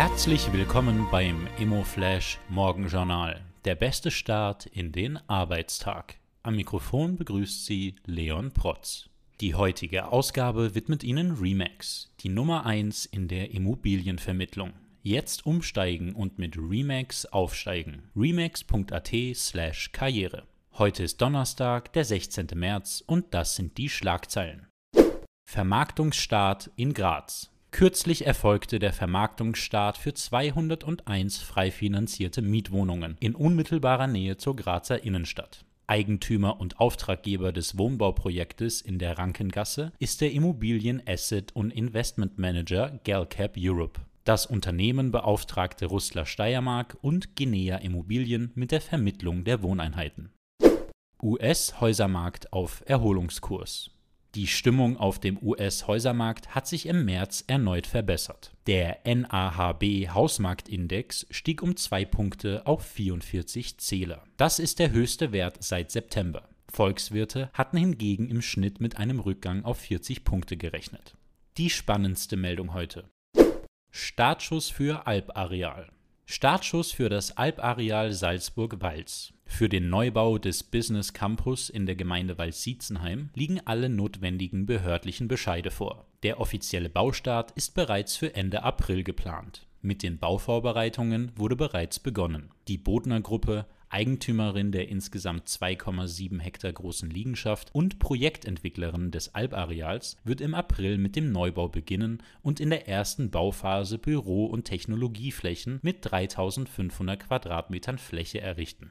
Herzlich willkommen beim ImmoFlash Morgenjournal. Der beste Start in den Arbeitstag. Am Mikrofon begrüßt Sie Leon Protz. Die heutige Ausgabe widmet Ihnen Remax, die Nummer 1 in der Immobilienvermittlung. Jetzt umsteigen und mit Remax aufsteigen. Remax.at slash Karriere. Heute ist Donnerstag, der 16. März und das sind die Schlagzeilen. Vermarktungsstart in Graz. Kürzlich erfolgte der Vermarktungsstart für 201 frei finanzierte Mietwohnungen in unmittelbarer Nähe zur Grazer Innenstadt. Eigentümer und Auftraggeber des Wohnbauprojektes in der Rankengasse ist der Immobilien Asset und Investment Manager Galcap Europe. Das Unternehmen beauftragte Rustler Steiermark und Guinea Immobilien mit der Vermittlung der Wohneinheiten. US-Häusermarkt auf Erholungskurs. Die Stimmung auf dem US-Häusermarkt hat sich im März erneut verbessert. Der NAHB Hausmarktindex stieg um zwei Punkte auf 44 Zähler. Das ist der höchste Wert seit September. Volkswirte hatten hingegen im Schnitt mit einem Rückgang auf 40 Punkte gerechnet. Die spannendste Meldung heute. Startschuss für Alpareal. Startschuss für das Alpareal Salzburg-Walz. Für den Neubau des Business Campus in der Gemeinde Waldsiezenheim liegen alle notwendigen behördlichen Bescheide vor. Der offizielle Baustart ist bereits für Ende April geplant. Mit den Bauvorbereitungen wurde bereits begonnen. Die Bodner Gruppe, Eigentümerin der insgesamt 2,7 Hektar großen Liegenschaft und Projektentwicklerin des Alpareals, wird im April mit dem Neubau beginnen und in der ersten Bauphase Büro- und Technologieflächen mit 3500 Quadratmetern Fläche errichten.